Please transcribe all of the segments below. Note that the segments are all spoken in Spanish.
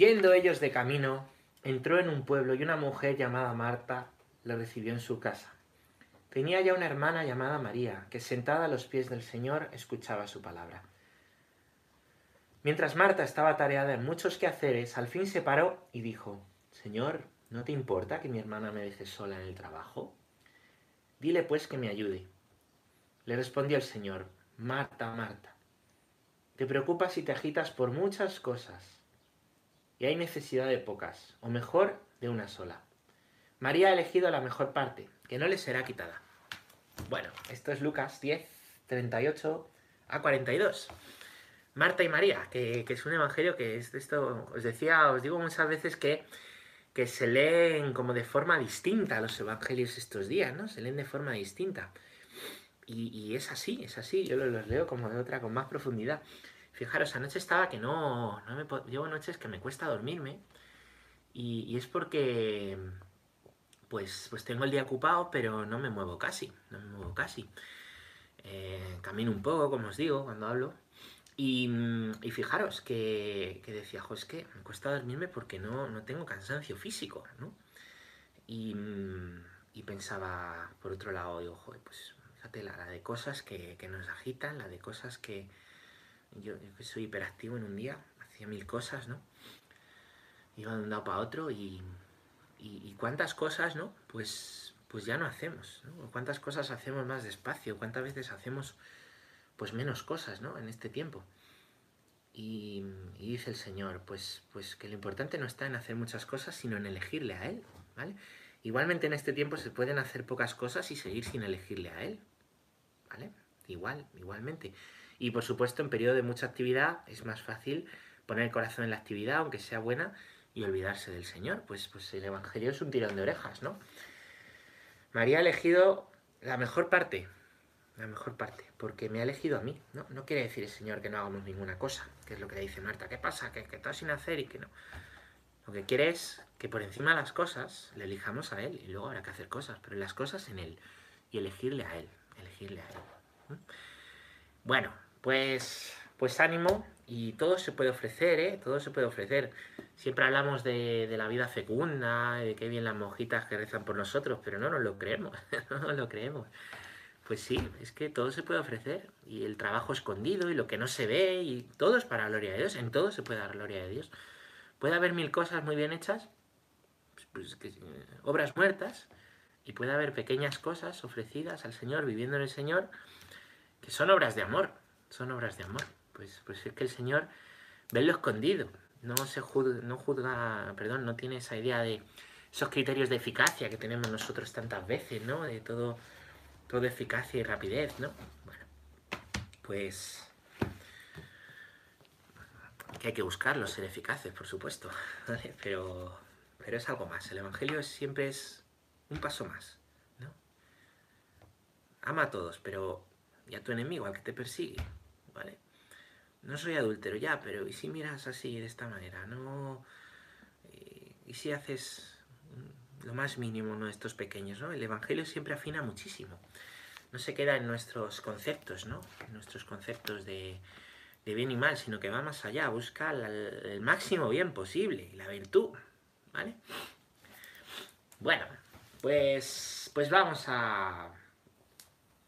Yendo ellos de camino, entró en un pueblo y una mujer llamada Marta le recibió en su casa. Tenía ya una hermana llamada María, que sentada a los pies del Señor escuchaba su palabra. Mientras Marta estaba tareada en muchos quehaceres, al fin se paró y dijo, Señor, ¿no te importa que mi hermana me deje sola en el trabajo? Dile pues que me ayude. Le respondió el Señor, Marta, Marta, te preocupas y te agitas por muchas cosas y hay necesidad de pocas, o mejor, de una sola. María ha elegido la mejor parte, que no le será quitada. Bueno, esto es Lucas 10, 38 a 42. Marta y María, que, es un evangelio que es esto, os decía, os digo muchas veces que, que se leen como de forma distinta los evangelios estos días, ¿no? Se leen de forma distinta. Y, es así, es así, yo los leo como de otra, con más profundidad. Fijaros, anoche estaba que no, no me llevo noches que me cuesta dormirme y, es porque pues, pues tengo el día ocupado, pero no me muevo casi, no me muevo casi. Eh, camino un poco, como os digo, cuando hablo. Y, fijaros que, decía, jo, es que me cuesta dormirme porque no, no tengo cansancio físico, ¿no? Y, pensaba, por otro lado, digo, joder, pues fíjate, la, de cosas que, que, nos agitan, la de cosas que, yo, que soy hiperactivo en un día, hacía mil cosas, ¿no? Iba de un lado para otro y, y, cuántas cosas, ¿no? Pues, pues ya no hacemos, ¿no? Cuántas cosas hacemos más despacio, cuántas veces hacemos pues menos cosas, ¿no? En este tiempo. Y, y, dice el Señor, pues, pues que lo importante no está en hacer muchas cosas, sino en elegirle a Él, ¿vale? Igualmente en este tiempo se pueden hacer pocas cosas y seguir sin elegirle a Él, ¿vale? Igual, igualmente. Y por supuesto, en periodo de mucha actividad es más fácil poner el corazón en la actividad, aunque sea buena, y olvidarse del Señor. Pues, pues el Evangelio es un tirón de orejas, ¿no? María ha elegido la mejor parte, la mejor parte, porque me ha elegido a mí, ¿no? No quiere decir el Señor que no hagamos ninguna cosa, que es lo que dice Marta. ¿Qué pasa? Que, que estás sin hacer y que no. Lo que quiere es que por encima de las cosas le elijamos a Él y luego habrá que hacer cosas, pero las cosas en Él y elegirle a Él, elegirle a Él. Bueno, pues, pues ánimo y todo se puede ofrecer, ¿eh? Todo se puede ofrecer. Siempre hablamos de, la vida fecunda, de qué bien las monjitas que rezan por nosotros, pero no nos lo creemos, no nos lo creemos. Pues sí, es que todo se puede ofrecer. Y el trabajo escondido y lo que no se ve y todo es para gloria de Dios. En todo se puede dar gloria de Dios. Puede haber mil cosas muy bien hechas, pues, pues obras muertas, y puede haber pequeñas cosas ofrecidas al Señor, viviendo en el Señor, que son obras de amor son obras de amor. Pues, pues es que el Señor ve lo escondido, no se juzga, no juzga, perdón, no tiene esa idea de esos criterios de eficacia que tenemos nosotros tantas veces, ¿no? De todo, todo eficacia y rapidez, ¿no? Bueno, pues que hay que buscarlo, ser eficaces, por supuesto, pero, pero es algo más. El Evangelio siempre es un paso más, ¿no? Ama a todos, pero y a tu enemigo, al que te persigue. ¿Vale? No soy adúltero ya, pero ¿y si miras así de esta manera? No... Eh, ¿Y si haces lo más mínimo, ¿no? Estos pequeños, ¿no? El Evangelio siempre afina muchísimo. No se queda en nuestros conceptos, ¿no? En nuestros conceptos de, bien y mal, sino que va más allá, busca el, máximo bien posible, la virtud, ¿vale? Bueno, pues, pues vamos a...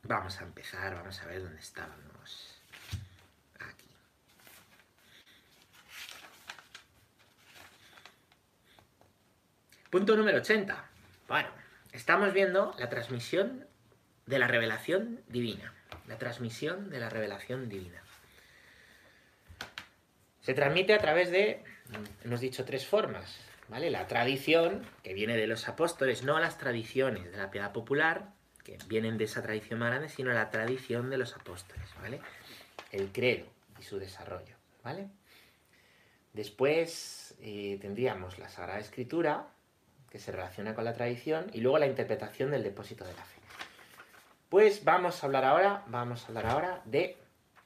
Vamos a empezar, vamos a ver dónde estábamos. Punto número 80. Bueno, estamos viendo la transmisión de la revelación divina. La transmisión de la revelación divina. Se transmite a través de, hemos dicho tres formas, ¿vale? La tradición, que viene de los apóstoles, no las tradiciones de la piedad popular, que vienen de esa tradición más grande, sino la tradición de los apóstoles, ¿vale? El credo y su desarrollo, ¿vale? Después eh, tendríamos la Sagrada Escritura, que se relaciona con la tradición, y luego la interpretación del depósito de la fe. Pues vamos a hablar ahora, vamos a hablar ahora de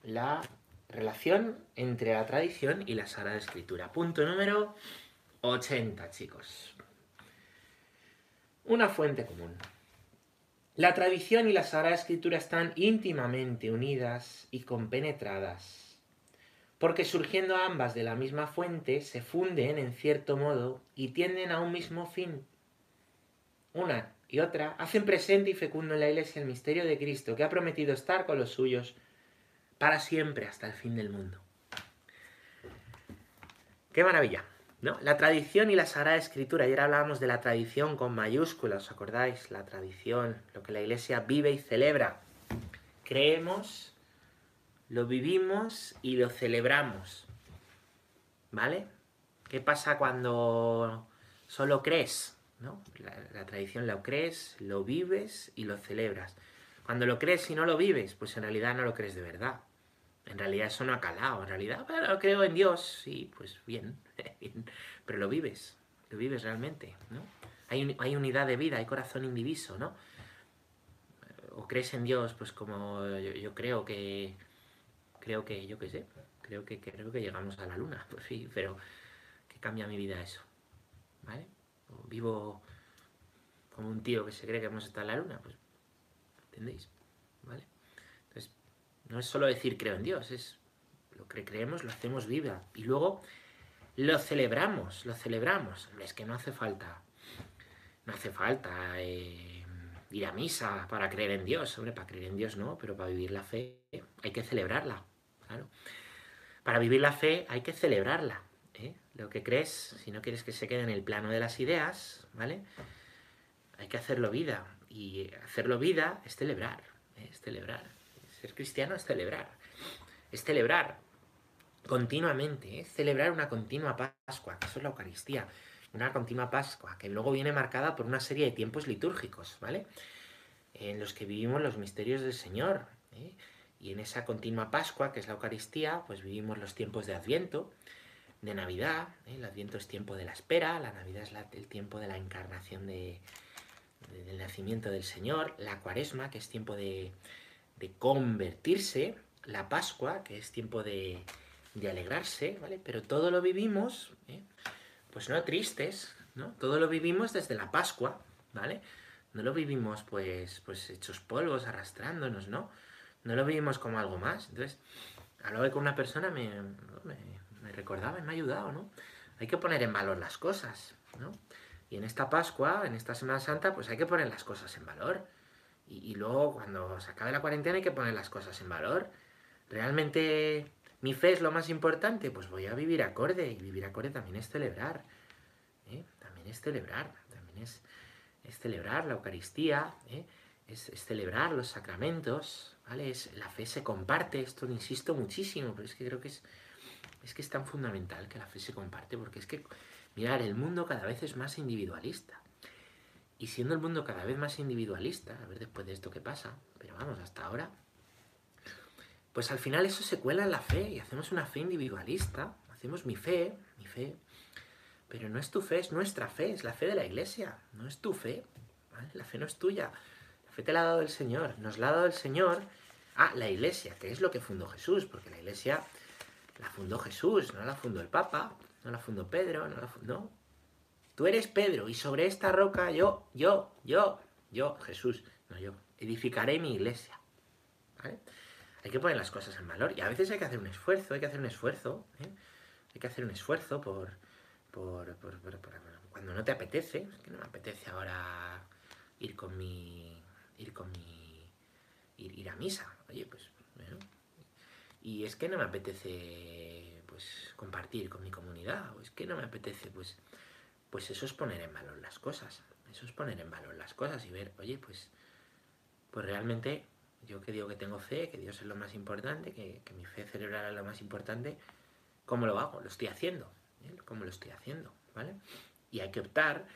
la relación entre la tradición y la Sagrada Escritura. Punto número 80, chicos. Una fuente común. La tradición y la Sagrada Escritura están íntimamente unidas y compenetradas porque surgiendo ambas de la misma fuente, se funden en cierto modo y tienden a un mismo fin. Una y otra hacen presente y fecundo en la Iglesia el misterio de Cristo, que ha prometido estar con los suyos para siempre hasta el fin del mundo. ¡Qué maravilla! ¿no? La tradición y la Sagrada Escritura. Ayer hablábamos de la tradición con mayúsculas, ¿os acordáis? La tradición, lo que la Iglesia vive y celebra. Creemos, lo vivimos y lo celebramos. ¿Vale? ¿Qué pasa cuando solo crees? ¿no? La, tradición lo crees, lo vives y lo celebras. Cuando lo crees y no lo vives, pues en realidad no lo crees de verdad. En realidad eso no ha calado. En realidad, pero creo en Dios, sí, pues bien, Pero lo vives, lo vives realmente, ¿no? Hay, hay unidad de vida, hay corazón indiviso, ¿no? O crees en Dios, pues como yo, creo que, creo que, yo qué sé, creo que, creo que llegamos a la luna, pues sí, pero ¿qué cambia mi vida eso? ¿Vale? vivo como un tío que se cree que hemos estado en la luna, pues, ¿entendéis? ¿Vale? Entonces, no es solo decir creo en Dios, es lo que creemos, lo hacemos viva. Y luego lo celebramos, lo celebramos. Es que no hace falta, no hace falta eh, ir a misa para creer en Dios. Hombre, para creer en Dios no, pero para vivir la fe hay que celebrarla, claro. Para vivir la fe hay que celebrarla. ¿eh? Lo que crees, si no quieres que se quede en el plano de las ideas, ¿vale? Hay que hacerlo vida. Y hacerlo vida es celebrar, ¿eh? es celebrar. Ser cristiano es celebrar. Es celebrar continuamente, ¿eh? celebrar una continua Pascua, eso es la Eucaristía. Una continua Pascua, que luego viene marcada por una serie de tiempos litúrgicos, ¿vale? En los que vivimos los misterios del Señor. Y en esa continua Pascua, que es la Eucaristía, pues vivimos los tiempos de Adviento, de Navidad. ¿eh? El Adviento es tiempo de la espera, la Navidad es el tiempo de la encarnación de, del nacimiento del Señor, la Cuaresma, que es tiempo de, convertirse, la Pascua, que es tiempo de, alegrarse, ¿vale? Pero todo lo vivimos, ¿eh? pues no tristes, ¿no? Todo lo vivimos desde la Pascua, ¿vale? No lo vivimos pues, pues hechos polvos, arrastrándonos, ¿no? No lo vivimos como algo más. Entonces, hablaba con una persona, me, me recordaba y me ha ayudado, ¿no? Hay que poner en valor las cosas, ¿no? Y en esta Pascua, en esta Semana Santa, pues hay que poner las cosas en valor. Y, luego, cuando se acabe la cuarentena, hay que poner las cosas en valor. ¿Realmente mi fe es lo más importante? Pues voy a vivir acorde. Y vivir acorde también es celebrar. ¿eh? También es celebrar. También es, es celebrar la Eucaristía. ¿eh? Es, celebrar los sacramentos. ¿vale? Es, la fe se comparte. Esto insisto muchísimo, pero es que creo que es es que es tan fundamental que la fe se comparte, porque es que, mirar, el mundo cada vez es más individualista. Y siendo el mundo cada vez más individualista, a ver después de esto qué pasa, pero vamos, hasta ahora, pues al final eso se cuela en la fe y hacemos una fe individualista, hacemos mi fe, mi fe, pero no es tu fe, es nuestra fe, es la fe de la iglesia, no es tu fe, la fe no es tuya, fe te la ha dado el Señor, nos la ha dado el Señor a la iglesia, que es lo que fundó Jesús, porque la iglesia la fundó Jesús, no la fundó el Papa, no la fundó Pedro, no la fundó... Tú eres Pedro y sobre esta roca yo, yo, yo, yo, Jesús, no yo, edificaré mi iglesia. ¿Vale? Hay que poner las cosas en valor y a veces hay que hacer un esfuerzo, hay que hacer un esfuerzo, ¿eh? hay que hacer un esfuerzo por, por, por, por, cuando no te apetece, es que no me apetece ahora ir con mi, ir con mi, ir, a misa, oye, pues, y es que no me apetece pues compartir con mi comunidad o es que no me apetece pues pues eso es poner en valor las cosas. Eso es poner en valor las cosas y ver oye pues pues realmente yo que digo que tengo fe que Dios es lo más importante que, mi fe cerebral es lo más importante cómo lo hago lo estoy haciendo ¿eh? cómo lo estoy haciendo vale y hay que optar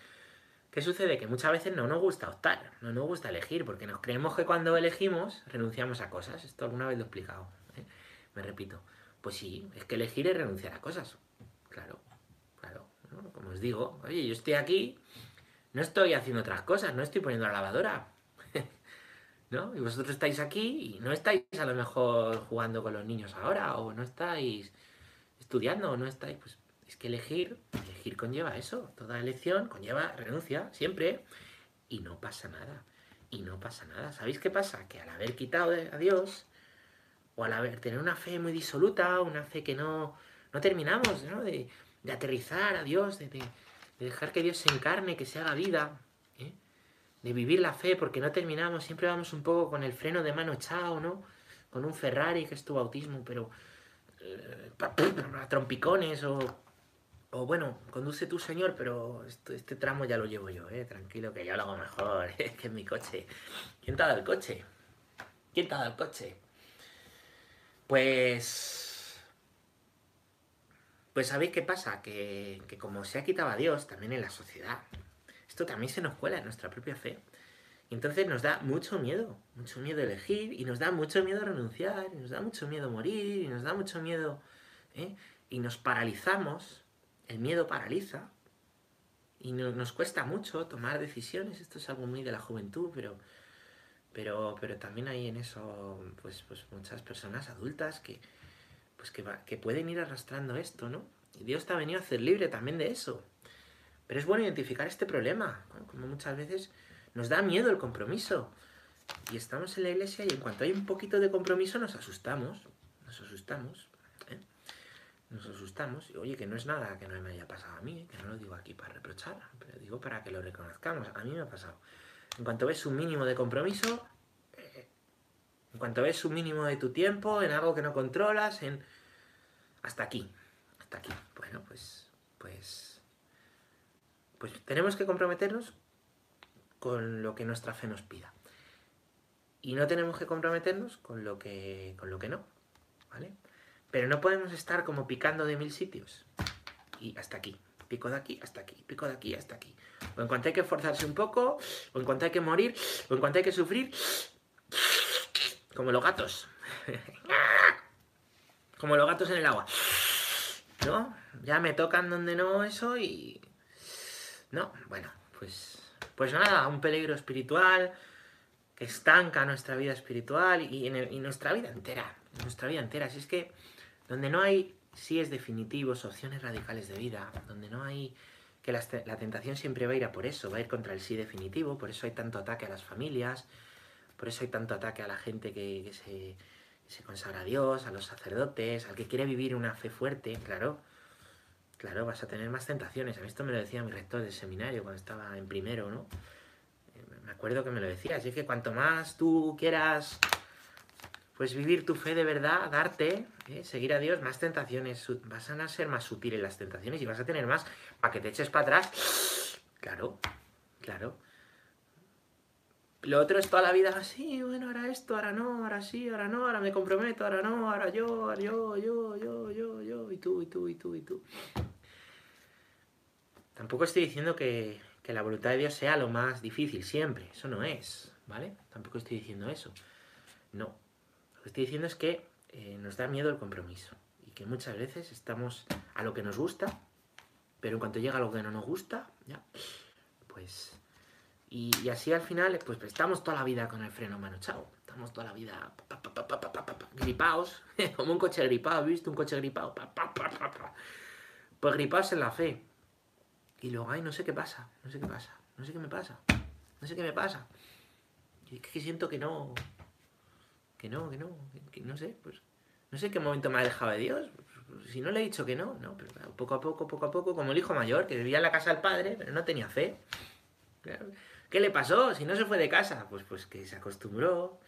¿Qué sucede? Que muchas veces no nos gusta optar, no nos gusta elegir, porque nos creemos que cuando elegimos renunciamos a cosas. Esto alguna vez lo he explicado. Me repito, pues sí, es que elegir es renunciar a cosas. Claro, claro. Como os digo, oye, yo estoy aquí, no estoy haciendo otras cosas, no estoy poniendo la lavadora. ¿No? Y vosotros estáis aquí y no estáis a lo mejor jugando con los niños ahora, o no estáis estudiando, o no estáis. Pues es que elegir, elegir conlleva eso. Toda elección conlleva renuncia, siempre. Y no pasa nada. Y no pasa nada. ¿Sabéis qué pasa? Que al haber quitado a Dios, o al haber, tener una fe muy disoluta, una fe que no, no terminamos, ¿no? De, de aterrizar a Dios, de, de, dejar que Dios se encarne, que se haga vida, ¿eh? de vivir la fe, porque no terminamos, siempre vamos un poco con el freno de mano echado, ¿no? Con un Ferrari, que es tu bautismo, pero eh, a trompicones o, o bueno, conduce tu señor, pero este, este, tramo ya lo llevo yo, ¿eh? Tranquilo, que yo lo hago mejor, ¿eh? que es mi coche. ¿Quién te ha dado el coche? ¿Quién te ha dado el coche? Pues pues ¿sabéis qué pasa? Que, como se ha quitado a Dios también en la sociedad, esto también se nos cuela en nuestra propia fe. Y entonces nos da mucho miedo, mucho miedo elegir, y nos da mucho miedo renunciar, y nos da mucho miedo morir, y nos da mucho miedo... ¿eh? Y nos paralizamos, el miedo paraliza, y nos cuesta mucho tomar decisiones, esto es algo muy de la juventud, pero, pero, pero también hay en eso pues, pues muchas personas adultas que, pues que, pueden ir arrastrando esto, ¿no? Y Dios te ha venido a hacer libre también de eso. Pero es bueno identificar este problema, como muchas veces nos da miedo el compromiso. Y estamos en la iglesia y en cuanto hay un poquito de compromiso nos asustamos, nos asustamos. Nos asustamos. Y oye, que no es nada que no me haya pasado a mí, que no lo digo aquí para reprochar, pero digo para que lo reconozcamos. A mí me ha pasado. En cuanto ves un mínimo de compromiso, en cuanto ves un mínimo de tu tiempo en algo que no controlas, en... Hasta aquí, hasta aquí. Bueno, pues... Pues... Pues tenemos que comprometernos con lo que nuestra fe nos pida. Y no tenemos que comprometernos con lo que, con lo que no, ¿vale? Pero no podemos estar como picando de mil sitios. Y hasta aquí. Pico de aquí hasta aquí. Pico de aquí hasta aquí. O en cuanto hay que forzarse un poco, o en cuanto hay que morir, o en cuanto hay que sufrir, como los gatos. Como los gatos en el agua. ¿No? Ya me tocan donde no eso y... No, bueno, pues... Pues nada, un peligro espiritual que estanca nuestra vida espiritual y, nuestra vida entera. Nuestra vida entera. Si es que donde no hay sí es definitivos, opciones radicales de vida, donde no hay que la, la, tentación siempre va a ir a por eso, va a ir contra el sí definitivo, por eso hay tanto ataque a las familias, por eso hay tanto ataque a la gente que, se, consagra a Dios, a los sacerdotes, al que quiere vivir una fe fuerte, claro. Claro, vas a tener más tentaciones. A mí esto me lo decía mi rector del seminario cuando estaba en primero, ¿no? Eh, me acuerdo que me lo decía. Así que cuanto más tú quieras pues vivir tu fe de verdad, darte, ¿eh? seguir a Dios, más tentaciones, vas a ser más sutiles las tentaciones y vas a tener más para que te eches para atrás. Claro, claro. Lo otro es toda la vida así, bueno, ahora esto, ahora no, ahora sí, ahora no, ahora me comprometo, ahora no, ahora yo, ahora yo, yo, yo, yo, yo, y tú, y tú, y tú, y tú. Tampoco estoy diciendo que, la voluntad de Dios sea lo más difícil siempre, eso no es, ¿vale? Tampoco estoy diciendo eso. No. Lo que estoy diciendo es que eh, nos da miedo el compromiso y que muchas veces estamos a lo que nos gusta, pero en cuanto llega a lo que no nos gusta, ya, pues y, así al final, pues, estamos toda la vida con el freno manochado. Estamos toda la vida gripados, como un coche gripado, ¿viste? Un coche gripado. Pues gripados en la fe. Y luego, ay, no sé qué pasa, no sé qué pasa, no sé qué me pasa, no sé qué me pasa. Y es que siento que no, que no, que no, que no sé, pues no sé qué momento me ha dejado de Dios. Si no le he dicho que no, no, pero poco a poco, poco a poco, como el hijo mayor, que vivía en la casa del padre, pero no tenía fe. ¿Qué le pasó? Si no se fue de casa, pues, pues que se acostumbró.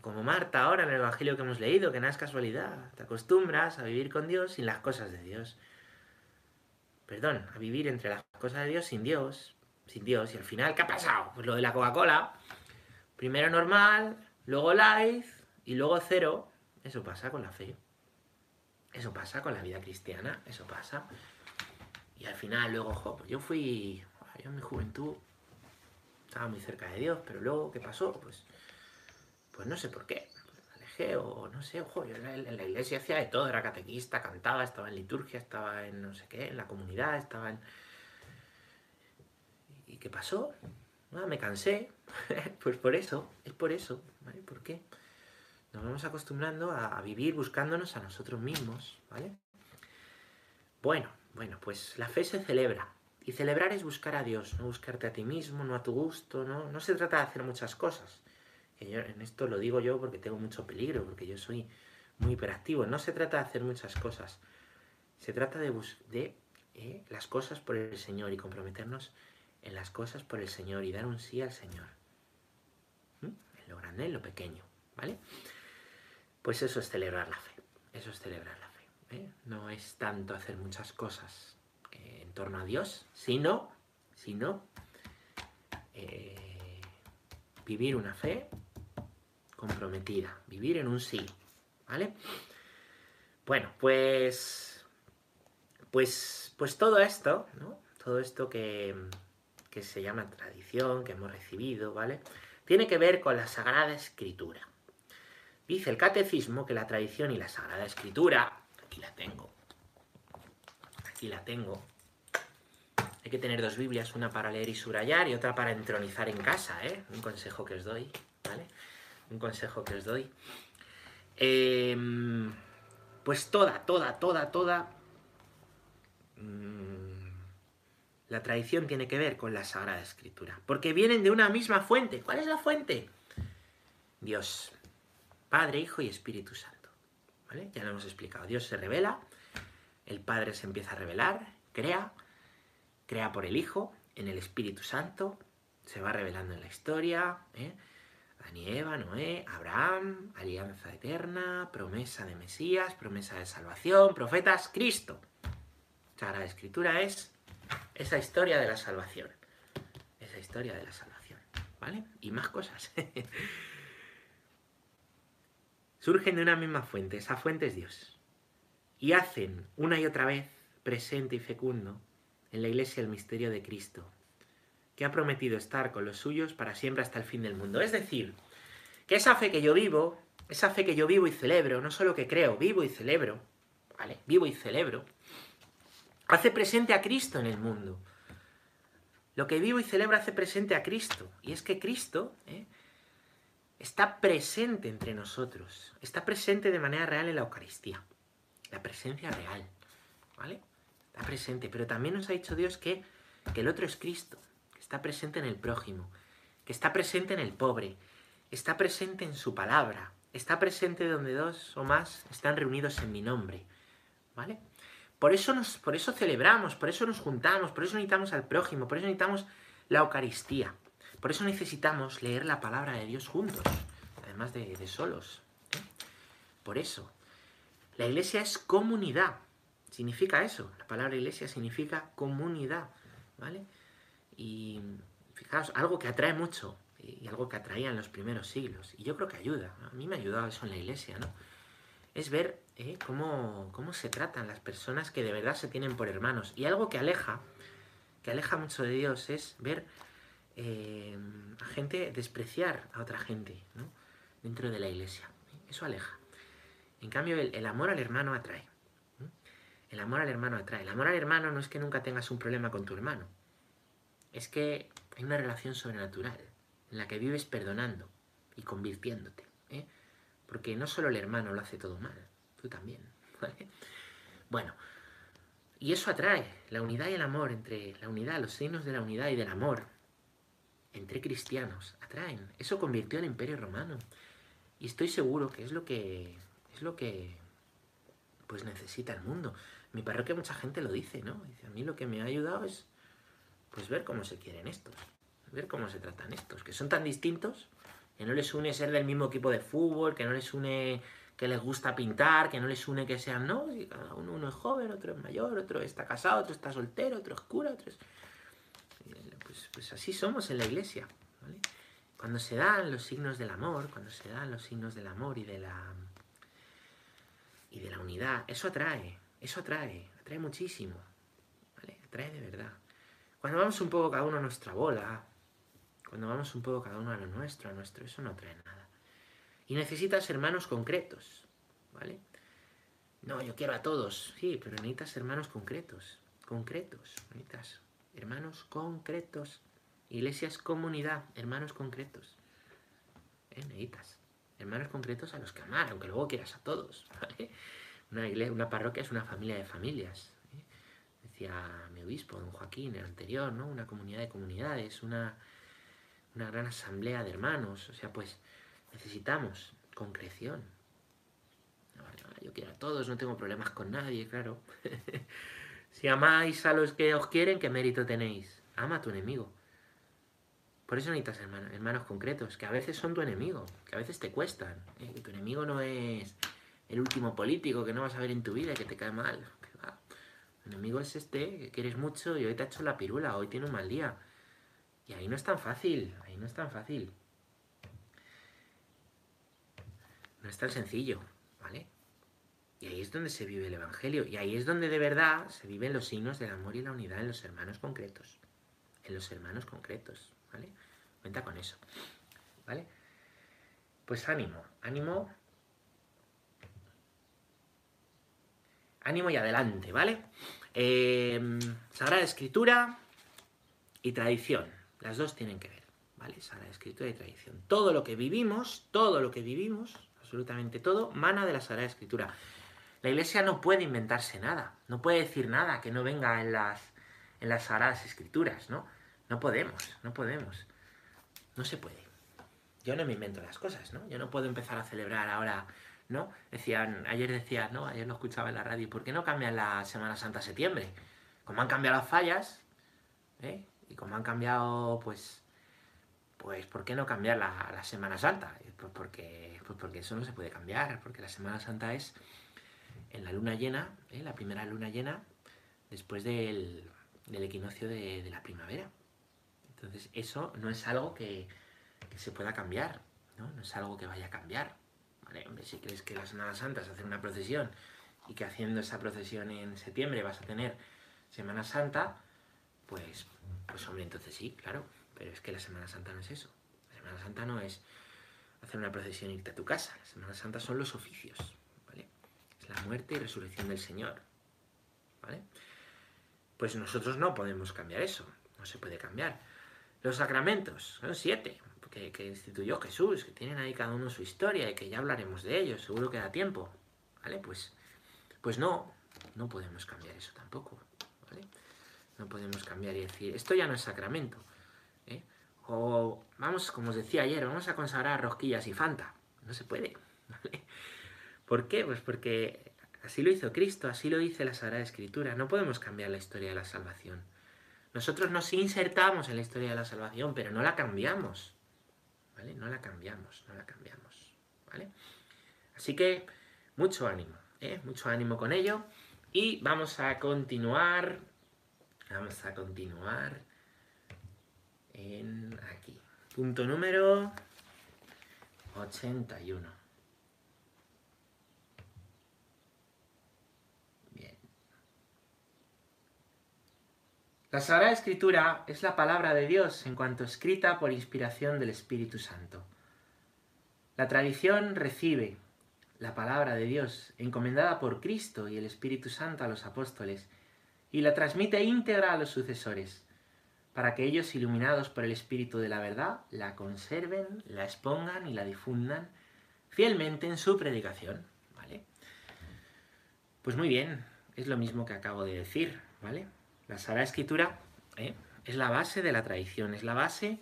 como Marta ahora en el Evangelio que hemos leído, que nada es casualidad. Te acostumbras a vivir con Dios sin las cosas de Dios. Perdón, a vivir entre las cosas de Dios sin Dios. Sin Dios. Y al final, ¿qué ha pasado? Pues lo de la Coca-Cola. Primero normal, luego light y luego cero. Eso pasa con la fe. Eso pasa con la vida cristiana. Eso pasa. Y al final, luego, ojo, pues yo fui. Yo en mi juventud estaba muy cerca de Dios, pero luego, ¿qué pasó? Pues, pues no sé por qué. Me alejé o no sé, ojo, yo en la, iglesia hacía de todo, era catequista, cantaba, estaba en liturgia, estaba en no sé qué, en la comunidad, estaba en... ¿Y qué pasó? Ah, me cansé. pues por eso, es por eso, ¿vale? ¿Por qué? Nos vamos acostumbrando a, vivir buscándonos a nosotros mismos, ¿vale? Bueno, bueno, pues la fe se celebra, y celebrar es buscar a Dios, no buscarte a ti mismo, no a tu gusto, no, no se trata de hacer muchas cosas. en esto lo digo yo porque tengo mucho peligro, porque yo soy muy hiperactivo. No se trata de hacer muchas cosas, se trata de, de eh, las cosas por el Señor y comprometernos en las cosas por el Señor y dar un sí al Señor. ¿Mm? En lo grande, en lo pequeño, ¿vale? Pues eso es celebrar la fe, eso es celebrar la fe. ¿eh? No es tanto hacer muchas cosas eh, en torno a Dios, sino, sino vivir una fe comprometida, vivir en un sí, ¿vale? Bueno, pues, pues, pues todo esto, ¿no? Todo esto que, que se llama tradición, que hemos recibido, ¿vale? Tiene que ver con la Sagrada Escritura. Dice el Catecismo que la tradición y la Sagrada Escritura, aquí la tengo, aquí la tengo, hay que tener dos Biblias, una para leer y subrayar y otra para entronizar en casa, ¿eh? Un consejo que os doy, ¿vale? Un consejo que os doy. Em, pues toda, toda, toda, toda... Mm, la tradición tiene que ver con la Sagrada Escritura, porque vienen de una misma fuente. ¿Cuál es la fuente? Dios, Padre, Hijo y Espíritu Santo. Ya lo hemos explicado. Dios se revela, el Padre se empieza a revelar, crea, crea por el Hijo, en el Espíritu Santo, se va revelando en la historia, ¿eh? Adán y Eva, Noé, Abraham, alianza eterna, promesa de Mesías, promesa de salvación, profetas, Cristo. la Escritura es esa historia de la salvación. Esa historia de la salvación, ¿vale? Y más cosas. Surgen de una misma fuente, esa fuente es Dios. Y hacen una y otra vez presente y fecundo en la iglesia el misterio de Cristo, que ha prometido estar con los suyos para siempre hasta el fin del mundo. Es decir, que esa fe que yo vivo, esa fe que yo vivo y celebro, no solo que creo, vivo y celebro, ¿vale? Vivo y celebro, hace presente a Cristo en el mundo. Lo que vivo y celebro hace presente a Cristo. Y es que Cristo ¿eh? está presente entre nosotros. Está presente de manera real en la Eucaristía. La presencia real. ¿Vale? está presente, pero también nos ha dicho Dios que, que el otro es Cristo, que está presente en el prójimo, que está presente en el pobre, está presente en su palabra, está presente donde dos o más están reunidos en mi nombre. ¿Vale? Por eso, nos, por eso celebramos, por eso nos juntamos, por eso necesitamos al prójimo, por eso necesitamos la Eucaristía. Por eso necesitamos leer la palabra de Dios juntos, además de, de solos. ¿eh? Por eso. La iglesia es comunidad. Significa eso, la palabra iglesia significa comunidad, ¿vale? Y fijaos, algo que atrae mucho y algo que atraía en los primeros siglos, y yo creo que ayuda, a mí me ha ayudado eso en la iglesia, ¿no? Es ver ¿eh? cómo, cómo se tratan las personas que de verdad se tienen por hermanos. Y algo que aleja, que aleja mucho de Dios, es ver eh, a gente despreciar a otra gente. Dentro de la iglesia. Eso aleja. En cambio, el amor al hermano atrae. El amor al hermano atrae. El amor al hermano no es que nunca tengas un problema con tu hermano. Es que hay una relación sobrenatural en la que vives perdonando y convirtiéndote. Porque no solo el hermano lo hace todo mal, tú también. Bueno, y eso atrae la unidad y el amor entre la unidad, los signos de la unidad y del amor entre cristianos atraen. Eso convirtió al Imperio Romano. Y estoy seguro que es lo que es lo que pues necesita el mundo mi parroquia mucha gente lo dice, ¿no? Dice, a mí lo que me ha ayudado es pues ver cómo se quieren estos, ver cómo se tratan estos, que son tan distintos, que no les une ser del mismo equipo de fútbol, que no les une que les gusta pintar, que no les une que sean, no, uno, es joven, otro es mayor, otro está casado, otro está soltero, otro es cura, otro es... Pues, pues así somos en la iglesia. Cuando se dan los signos del amor, cuando se dan los signos del amor y de la y de la unidad, eso atrae, eso atrae, atrae muchísimo. Atrae de verdad. Cuando vamos un poco cada uno a nuestra bola, cuando vamos un poco cada uno a lo nuestro, a nuestro, eso no atrae nada. Y necesitas hermanos concretos, ¿vale? No, yo quiero a todos, sí, pero necesitas hermanos concretos, concretos, necesitas hermanos concretos. Iglesia es comunidad, hermanos concretos. ¿Eh? Necesitas hermanos concretos a los que amar, aunque luego quieras a todos. Una, iglesia, una parroquia es una familia de familias. ¿eh? Decía mi obispo, don Joaquín, el anterior, ¿no? Una comunidad de comunidades, una, una gran asamblea de hermanos. O sea, pues Necesitamos concreción. Yo quiero a todos, no tengo problemas con nadie, claro. si amáis a los que os quieren, ¿qué mérito tenéis? Ama a tu enemigo. Por eso necesitas hermanos, concretos, que a veces son tu enemigo, que a veces te cuestan. ¿eh? Que tu enemigo no es el último político que no vas a ver en tu vida y que te cae mal. El enemigo es este, que quieres mucho y hoy te ha hecho la pirula, hoy tiene un mal día. Y ahí no es tan fácil, ahí no es tan fácil. No es tan sencillo, ¿vale? Y ahí es donde se vive el Evangelio. Y ahí es donde de verdad se viven los signos del amor y la unidad en los hermanos concretos. En los hermanos concretos, ¿vale? Cuenta con eso, ¿vale? Pues ánimo, ánimo. Ánimo y adelante, ¿vale? Em, Sagrada Escritura y tradición. Las dos tienen que ver, ¿vale? Sagrada Escritura y tradición. Todo lo que vivimos, todo lo que vivimos, absolutamente todo, mana de la Sagrada Escritura. La Iglesia no puede inventarse nada, no puede decir nada que no venga en las, en las Sagradas Escrituras, ¿no? No podemos, no podemos. No se puede. Yo no me invento las cosas, ¿no? Yo no puedo empezar a celebrar ahora, ¿no? Decían, ayer decía, ¿no? Ayer lo escuchaba en la radio, ¿por qué no cambian la Semana Santa septiembre? Como han cambiado las fallas, ¿eh? Y como han cambiado, pues, pues, ¿por qué no cambiar la, Semana Santa? Pues porque, pues porque eso no se puede cambiar, porque la Semana Santa es en la luna llena, ¿eh? la primera luna llena, después del, equinoccio de, la primavera. Entonces, eso no es algo que, se pueda cambiar, ¿no? No es algo que vaya a cambiar. ¿vale? Si crees que la Semana Santa es hacer una procesión y que haciendo esa procesión en septiembre vas a tener Semana Santa, pues, pues hombre, entonces sí, claro. Pero es que la Semana Santa no es eso. La Semana Santa no es hacer una procesión y irte a tu casa. La Semana Santa son los oficios la muerte y resurrección del Señor. ¿Vale? Pues nosotros no podemos cambiar eso, no se puede cambiar. Los sacramentos, son siete, que, que instituyó Jesús, que tienen ahí cada uno su historia y que ya hablaremos de ellos, seguro que da tiempo. ¿Vale? Pues, pues no, no podemos cambiar eso tampoco. ¿vale? No podemos cambiar y decir, esto ya no es sacramento. ¿eh? O vamos, como os decía ayer, vamos a consagrar rosquillas y Fanta. No se puede. ¿vale? ¿Por qué? Pues porque así lo hizo Cristo, así lo dice la Sagrada Escritura. No podemos cambiar la historia de la salvación. Nosotros nos insertamos en la historia de la salvación, pero no la cambiamos. ¿Vale? No la cambiamos, no la cambiamos. ¿Vale? Así que mucho ánimo, ¿eh? mucho ánimo con ello. Y vamos a continuar. Vamos a continuar en aquí. Punto número 81. La Sagrada Escritura es la palabra de Dios en cuanto escrita por inspiración del Espíritu Santo. La tradición recibe la palabra de Dios encomendada por Cristo y el Espíritu Santo a los apóstoles y la transmite íntegra a los sucesores, para que ellos, iluminados por el Espíritu de la verdad, la conserven, la expongan y la difundan fielmente en su predicación. ¿Vale? Pues muy bien, es lo mismo que acabo de decir, ¿vale? La Sagrada Escritura ¿eh? es la base de la tradición, es la base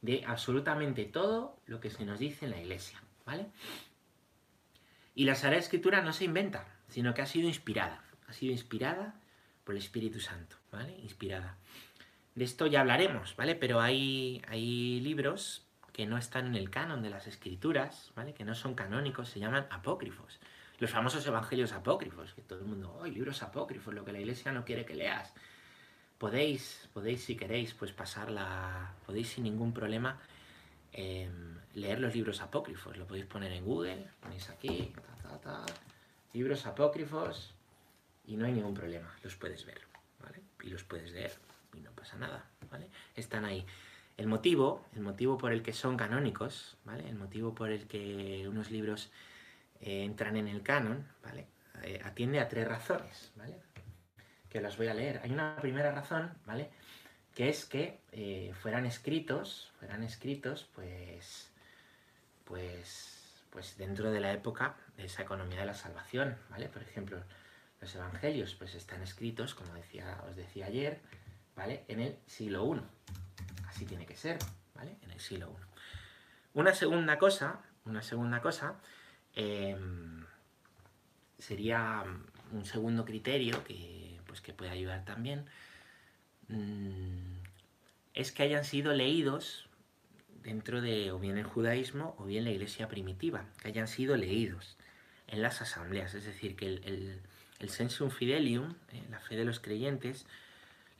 de absolutamente todo lo que se nos dice en la Iglesia, ¿vale? Y la Sagrada Escritura no se inventa, sino que ha sido inspirada, ha sido inspirada el Espíritu Santo, ¿vale? Inspirada. De esto ya hablaremos, ¿vale? Pero hay, hay libros que no están en el canon de las escrituras, ¿vale? Que no son canónicos, se llaman apócrifos. Los famosos evangelios apócrifos, que todo el mundo, oh, libros apócrifos, lo que la iglesia no quiere que leas podéis, podéis si queréis, pues pasarla, podéis sin ningún problema em, leer los libros apócrifos. Lo podéis poner en Google, ponéis aquí, libros apócrifos y no hay ningún problema, los puedes ver, ¿vale? Y los puedes leer y no pasa nada, ¿vale? Están ahí. El motivo, el motivo por el que son canónicos, ¿vale? El motivo por el que unos libros eh, entran en el canon, ¿vale? Eh, atiende a tres razones, ¿vale? que las voy a leer. Hay una primera razón, ¿vale? Que es que eh, fueran escritos, fueran escritos, pues, pues, pues dentro de la época de esa economía de la salvación, ¿vale? Por ejemplo, los evangelios, pues están escritos, como decía, os decía ayer, ¿vale? En el siglo I. Así tiene que ser, ¿vale? En el siglo I. Una segunda cosa una segunda cosa em, sería un segundo criterio que, pues, que puede ayudar también, mm, es que hayan sido leídos dentro de o bien el judaísmo o bien la iglesia primitiva, que hayan sido leídos en las asambleas, es decir, que el, el, sensum fidelium, eh, la fe de los creyentes,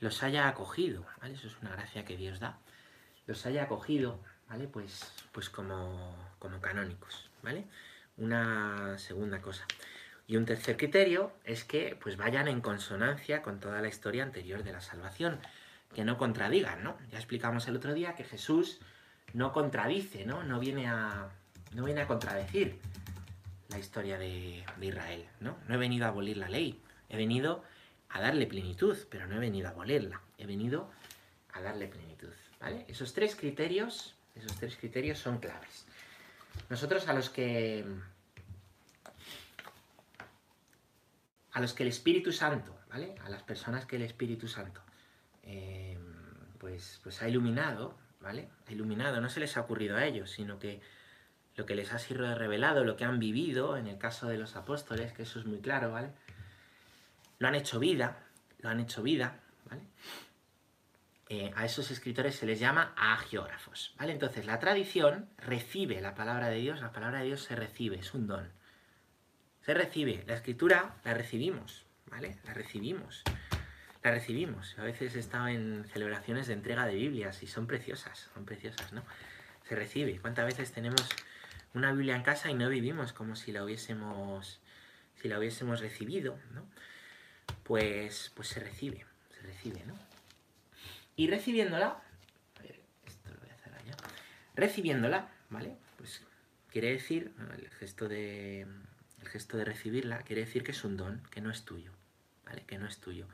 los haya acogido. Eso es una gracia que Dios da, los haya acogido. Pues, pues como, como canónicos, ¿vale? Una segunda cosa. Y un tercer criterio es que pues vayan en consonancia con toda la historia anterior de la salvación, que no contradigan, ¿no? Ya explicamos el otro día que Jesús no contradice, ¿no? No viene a, no viene a contradecir la historia de, Israel, ¿no? No he venido a abolir la ley, he venido a darle plenitud, pero no he venido a abolirla, he venido a darle plenitud, ¿vale? Esos tres criterios, esos tres criterios son claves. Nosotros a los que a los que el Espíritu Santo, ¿vale? A las personas que el Espíritu Santo eh, pues, pues ha iluminado, ¿vale? Ha iluminado, no se les ha ocurrido a ellos, sino que lo que les ha sido revelado, lo que han vivido, en el caso de los apóstoles, que eso es muy claro, ¿vale? Lo han hecho vida, lo han hecho vida, ¿vale? Eh, a esos escritores se les llama agiógrafos, ¿vale? Entonces, la tradición recibe la palabra de Dios, la palabra de Dios se recibe, es un don. Se recibe, la escritura la recibimos, ¿vale? La recibimos la recibimos. A veces he estado en celebraciones de entrega de Biblias y son preciosas, son preciosas, ¿no? Se recibe. ¿Cuántas veces tenemos una Biblia en casa y no vivimos como si la hubiésemos, si la hubiésemos recibido, ¿no? Pues, pues se recibe, se recibe, ¿no? Y recibiéndola. Recibiéndola, ¿vale? Pues quiere decir, el gesto de, el gesto de recibirla, quiere decir que es un don, que no es tuyo, ¿vale? Que no es tuyo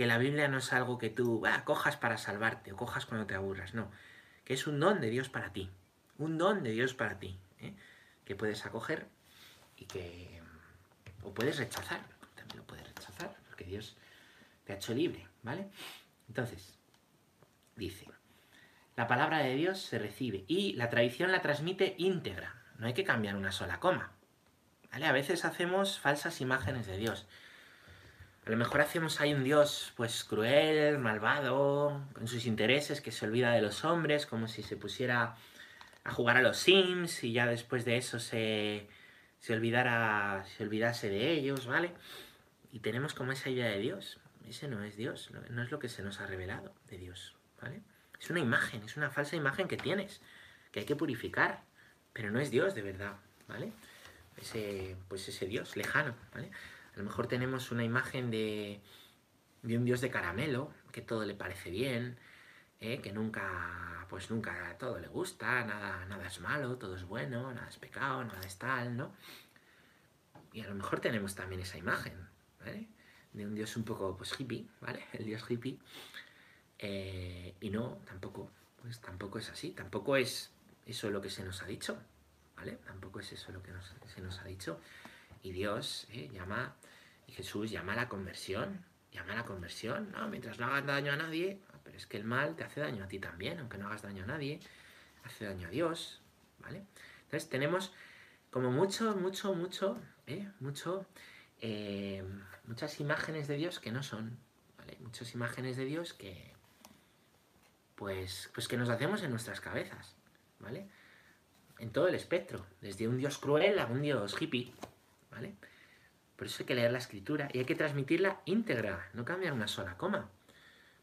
que la Biblia no es algo que tú cojas para salvarte o cojas cuando te aburras, no, que es un don de Dios para ti, un don de Dios para ti, ¿eh? que puedes acoger y que o puedes rechazar, también lo puedes rechazar, porque Dios te ha hecho libre, ¿vale? Entonces, dice, la palabra de Dios se recibe y la tradición la transmite íntegra, no hay que cambiar una sola coma, ¿vale? A veces hacemos falsas imágenes de Dios. A lo mejor hacemos ahí un Dios pues cruel, malvado, con sus intereses, que se olvida de los hombres, como si se pusiera a jugar a los Sims y ya después de eso se, se olvidara, se olvidase de ellos, ¿vale? Y tenemos como esa idea de Dios. Ese no es Dios, no es lo que se nos ha revelado de Dios, ¿vale? Es una imagen, es una falsa imagen que tienes, que hay que purificar, pero no es Dios de verdad, ¿vale? Ese, pues ese Dios lejano, ¿vale? A lo mejor tenemos una imagen de, un dios de caramelo, que todo le parece bien, ¿eh? que nunca, pues nunca todo le gusta, nada, nada es malo, todo es bueno, nada es pecado, nada es tal, ¿no? Y a lo mejor tenemos también esa imagen, ¿vale? De un dios un poco, pues hippie, ¿vale? El dios hippie. Eh, y no, tampoco, pues tampoco es así, tampoco es eso lo que se nos ha dicho, ¿vale? Tampoco es eso lo que se nos ha dicho. Y Dios eh, llama, y Jesús llama a la conversión, llama a la conversión, ¿no? Mientras no hagas daño a nadie, pero es que el mal te hace daño a ti también, aunque no hagas daño a nadie, hace daño a Dios, ¿vale? Entonces tenemos como mucho, mucho, mucho, ¿eh? mucho, eh, muchas imágenes de Dios que no son, ¿vale? Muchas imágenes de Dios que, pues, pues que nos hacemos en nuestras cabezas, ¿vale? En todo el espectro, desde un Dios cruel a un Dios hippie, ¿vale? Por eso hay que leer la escritura y hay que transmitirla íntegra, no cambiar una sola coma,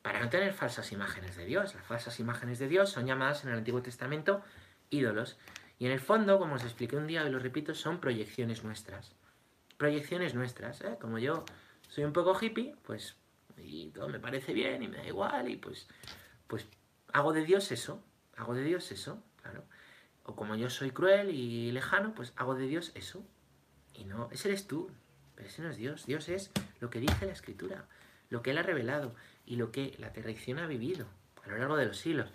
para no tener falsas imágenes de Dios. Las falsas imágenes de Dios son llamadas en el Antiguo Testamento ídolos. Y en el fondo, como os expliqué un día y lo repito, son proyecciones nuestras. Proyecciones nuestras, ¿eh? Como yo soy un poco hippie, pues y todo me parece bien y me da igual y pues pues hago de Dios eso, hago de Dios eso, claro. O como yo soy cruel y lejano, pues hago de Dios eso. Y no, ese eres tú, pero ese no es Dios. Dios es lo que dice la Escritura, lo que Él ha revelado y lo que la tradición ha vivido a lo largo de los siglos,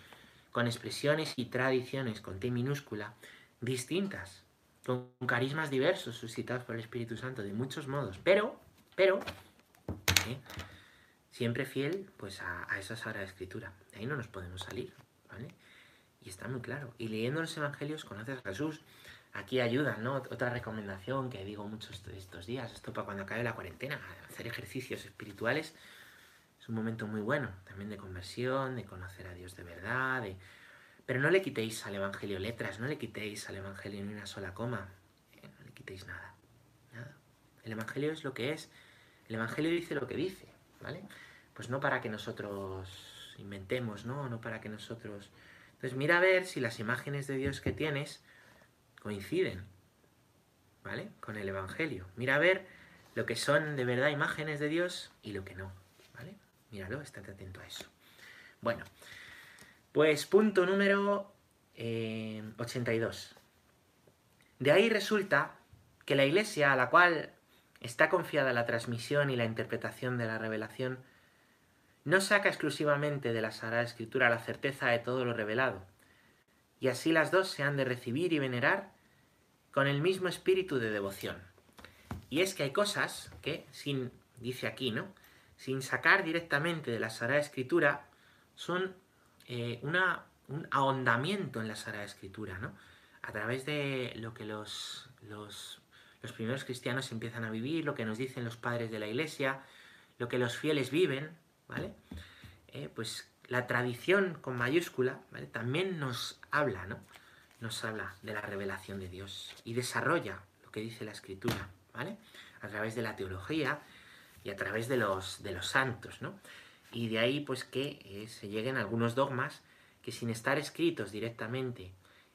con expresiones y tradiciones con T minúscula distintas, con carismas diversos suscitados por el Espíritu Santo de muchos modos, pero, pero, ¿eh? siempre fiel pues a, esa Sagrada Escritura. De ahí no nos podemos salir, ¿vale? Y está muy claro. Y leyendo los Evangelios conoces a Jesús, aquí ayudan, ¿no? Otra recomendación que digo muchos estos días, esto para cuando acabe la cuarentena, hacer ejercicios espirituales es un momento muy bueno, también de conversión, de conocer a Dios de verdad, pero no le quitéis al Evangelio letras, no le quitéis al Evangelio ni una sola coma, eh, no le quitéis nada, nada. El Evangelio es lo que es, el Evangelio dice lo que dice, ¿vale? Pues no para que nosotros inventemos, ¿no? No para que nosotros... Entonces mira a ver si las imágenes de Dios que tienes coinciden, ¿vale? Con el Evangelio. Mira a ver lo que son de verdad imágenes de Dios y lo que no, ¿vale? Míralo, estate atento a eso. Bueno, pues punto número 82. Eh, de ahí resulta que la iglesia a la cual está confiada la transmisión y la interpretación de la revelación no saca exclusivamente de la Sagrada Escritura la certeza de todo lo revelado, y así las dos se han de recibir y venerar con el mismo espíritu de devoción. Y es que hay cosas que, sin, dice aquí, ¿no? Sin sacar directamente de la Sagrada Escritura, son eh, una, un ahondamiento en la Sagrada Escritura, ¿no? A través de lo que los, los, los primeros cristianos empiezan a vivir, lo que nos dicen los padres de la Iglesia, lo que los fieles viven, ¿vale? Eh, pues la tradición con mayúscula, ¿vale? También nos habla, ¿no? Nos habla de la revelación de Dios y desarrolla lo que dice la Escritura, ¿vale? A través de la teología y a través de los, de los santos, ¿no? Y de ahí, pues, que eh, se lleguen algunos dogmas que sin estar escritos directamente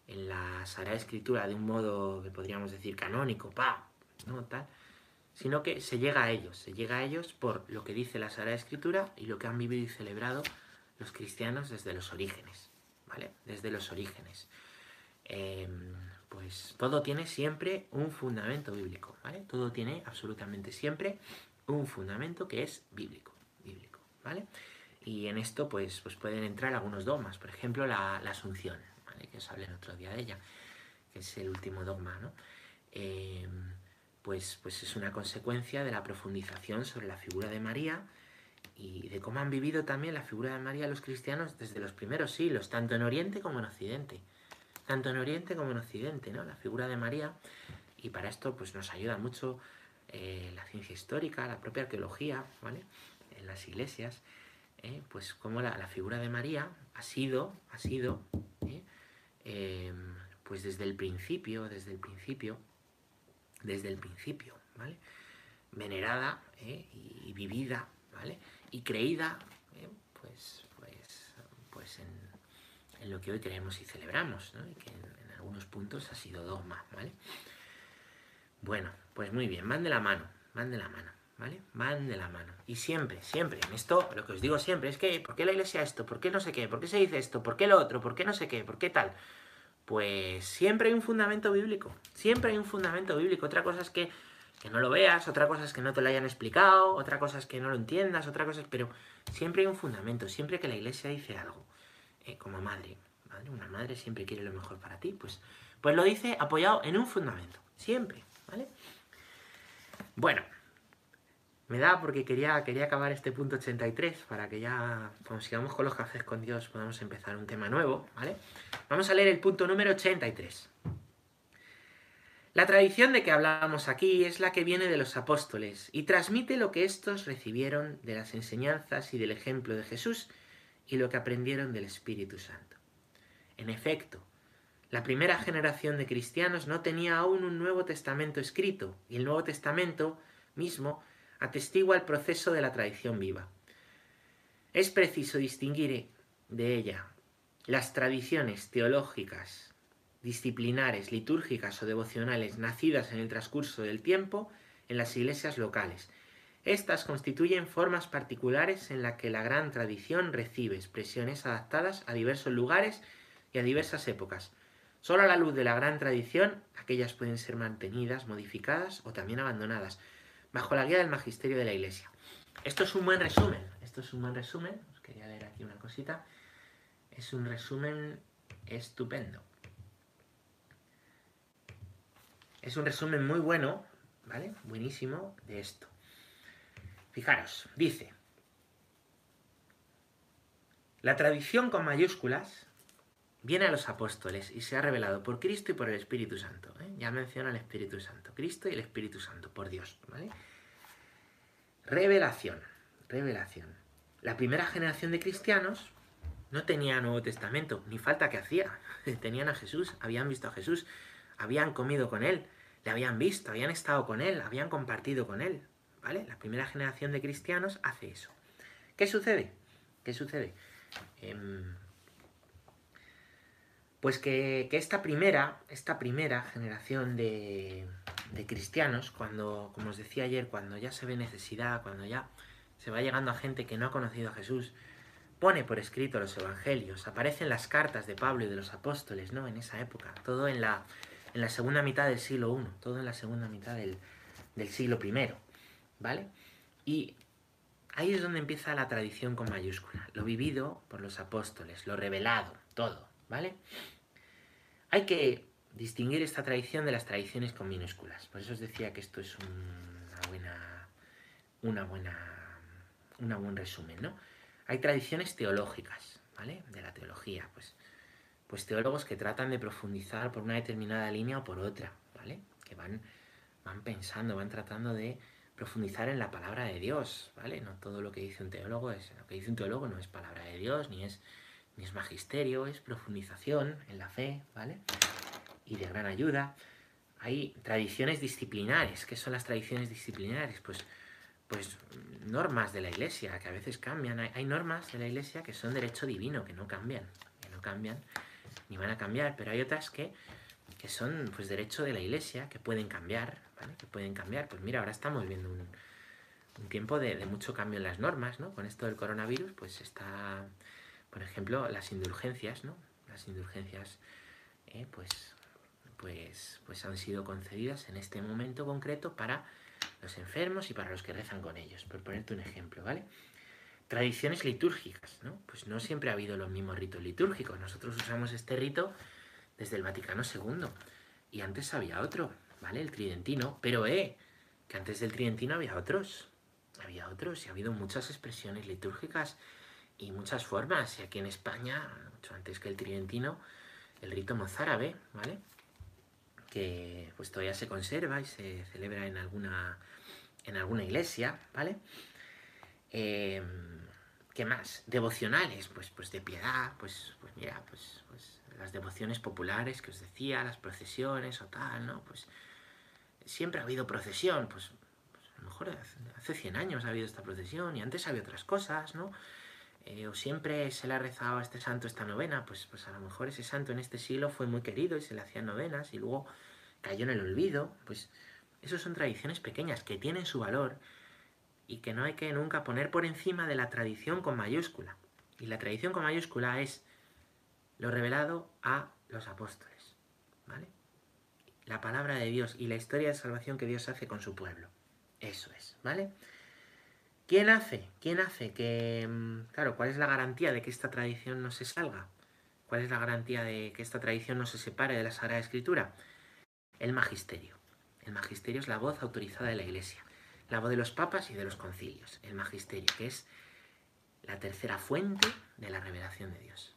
en la Sagrada Escritura de un modo que podríamos decir canónico, pa, ¿no? Tal, sino que se llega a ellos, se llega a ellos por lo que dice la Sagrada Escritura y lo que han vivido y celebrado los cristianos desde los orígenes, ¿vale? Desde los orígenes. Em, pues todo tiene siempre un fundamento bíblico, ¿vale? Todo tiene absolutamente siempre un fundamento que es bíblico, bíblico, ¿vale? Y en esto pues, pues pueden entrar algunos dogmas, por ejemplo la, asunción, ¿vale? Que os hablé el otro día de ella, que es el último dogma, ¿no? Em, pues, pues es una consecuencia de la profundización sobre la figura de María, y de cómo han vivido también la figura de María los cristianos desde los primeros siglos, tanto en Oriente como en Occidente. Tanto en Oriente como en Occidente, ¿no? La figura de María. Y para esto pues nos ayuda mucho eh, la ciencia histórica, la propia arqueología, ¿vale? En las iglesias, ¿eh? pues como la, figura de María ha sido, ha sido, ¿eh? em, pues desde el principio, desde el principio, desde el principio, ¿vale? Venerada y vivida, ¿vale? y creída pues, pues, pues en, lo que hoy creemos y celebramos, ¿no? y que en, algunos puntos ha sido dogma, ¿vale? Bueno, pues muy bien, van de la mano, van de la mano, ¿vale? Van de la mano. Y siempre, siempre, en esto, lo que os digo siempre es que, ¿por qué la iglesia esto? ¿Por qué no sé qué? ¿Por qué se dice esto? ¿Por qué lo otro? ¿Por qué no sé qué? ¿Por qué tal? Pues siempre hay un fundamento bíblico, siempre hay un fundamento bíblico. Otra cosa es que que no lo veas, otra cosa es que no te lo hayan explicado, otra cosa es que no lo entiendas, otra cosa es... Pero siempre hay un fundamento, siempre que la iglesia dice algo, eh, como madre, madre, una madre siempre quiere lo mejor para ti, pues, pues lo dice apoyado en un fundamento, siempre, ¿vale? Bueno, me da porque quería, quería acabar este punto 83 para que ya, cuando sigamos con los cafés con Dios, podamos empezar un tema nuevo, ¿vale? Vamos a leer el punto número 83. La tradición de que hablábamos aquí es la que viene de los apóstoles y transmite lo que éstos recibieron de las enseñanzas y del ejemplo de Jesús y lo que aprendieron del Espíritu Santo. En efecto, la primera generación de cristianos no tenía aún un Nuevo Testamento escrito y el Nuevo Testamento mismo atestigua el proceso de la tradición viva. Es preciso distinguir de ella las tradiciones teológicas disciplinares, litúrgicas o devocionales nacidas en el transcurso del tiempo en las iglesias locales. Estas constituyen formas particulares en las que la gran tradición recibe expresiones adaptadas a diversos lugares y a diversas épocas. Solo a la luz de la gran tradición, aquellas pueden ser mantenidas, modificadas o también abandonadas, bajo la guía del magisterio de la Iglesia. Esto es un buen resumen. Esto es un buen resumen. Os quería leer aquí una cosita. Es un resumen estupendo. Es un resumen muy bueno, ¿vale? Buenísimo de esto. Fijaros, dice, la tradición con mayúsculas viene a los apóstoles y se ha revelado por Cristo y por el Espíritu Santo. ¿eh? Ya menciona el Espíritu Santo. Cristo y el Espíritu Santo, por Dios. Revelación. Revelación. La primera generación de cristianos no tenía Nuevo Testamento, ni falta que hacía. Tenían a Jesús, habían visto a Jesús, habían comido con él, le habían visto, habían estado con él, habían compartido con él. ¿Vale? La primera generación de cristianos hace eso. ¿Qué sucede? ¿Qué sucede? Em, pues que, esta primera, esta primera generación de, de cristianos, cuando, como os decía ayer, cuando ya se ve necesidad, cuando ya se va llegando a gente que no ha conocido a Jesús, pone por escrito los evangelios, aparecen las cartas de Pablo y de los apóstoles, ¿no? En esa época, todo en la, en la segunda mitad del siglo I, todo en la segunda mitad del, del siglo I, ¿vale? Y ahí es donde empieza la tradición con mayúscula, lo vivido por los apóstoles, lo revelado, todo, ¿vale? Hay que distinguir esta tradición de las tradiciones con minúsculas. Por eso os decía que esto es una buena, una buena, una buen resumen, ¿no? Hay tradiciones teológicas, ¿vale? De la teología, pues, pues teólogos que tratan de profundizar por una determinada línea o por otra, ¿vale? Que van, van pensando, van tratando de profundizar en la palabra de Dios, ¿vale? No todo lo que dice un teólogo es, lo que dice un teólogo no es palabra de Dios, ni es, ni es magisterio, es profundización en la fe, ¿vale? Y de gran ayuda. Hay tradiciones disciplinares. ¿Qué son las tradiciones disciplinares? Pues pues normas de la iglesia que a veces cambian. Hay, normas de la iglesia que son derecho divino, que no cambian, que no cambian ni van a cambiar, pero hay otras que, que son pues derecho de la iglesia, que pueden cambiar, ¿vale? Que pueden cambiar. Pues mira, ahora estamos viendo un, un tiempo de, de, mucho cambio en las normas, ¿no? Con esto del coronavirus, pues está, por ejemplo, las indulgencias, ¿no? Las indulgencias, eh, pues, pues, pues han sido concedidas en este momento concreto para los enfermos y para los que rezan con ellos, por ponerte un ejemplo, ¿vale? Tradiciones litúrgicas, ¿no? Pues no siempre ha habido los mismos ritos litúrgicos. Nosotros usamos este rito desde el Vaticano II y antes había otro, ¿vale? El tridentino, pero eh, que antes del tridentino había otros, había otros y ha habido muchas expresiones litúrgicas y muchas formas. Y aquí en España, mucho antes que el tridentino, el rito mozárabe, ¿vale? que pues todavía se conserva y se celebra en alguna, en alguna iglesia, ¿vale? Eh, ¿Qué más? Devocionales, pues, pues de piedad, pues, pues mira, pues, pues las devociones populares que os decía, las procesiones o tal, ¿no? Pues siempre ha habido procesión, pues, pues a lo mejor hace 100 años ha habido esta procesión y antes había otras cosas, ¿no? Eh, o siempre se le ha rezado a este santo esta novena, pues, pues a lo mejor ese santo en este siglo fue muy querido y se le hacían novenas y luego cayó en el olvido, pues eso son tradiciones pequeñas que tienen su valor y que no hay que nunca poner por encima de la tradición con mayúscula. Y la tradición con mayúscula es lo revelado a los apóstoles, ¿vale? La palabra de Dios y la historia de salvación que Dios hace con su pueblo. Eso es, ¿vale? ¿Quién hace? ¿Quién hace que... Mm, claro, ¿cuál es la garantía de que esta tradición no se salga? ¿Cuál es la garantía de que esta tradición no se separe de la Sagrada Escritura? El magisterio. El magisterio es la voz autorizada de la Iglesia, la voz de los papas y de los concilios. El magisterio, que es la tercera fuente de la revelación de Dios.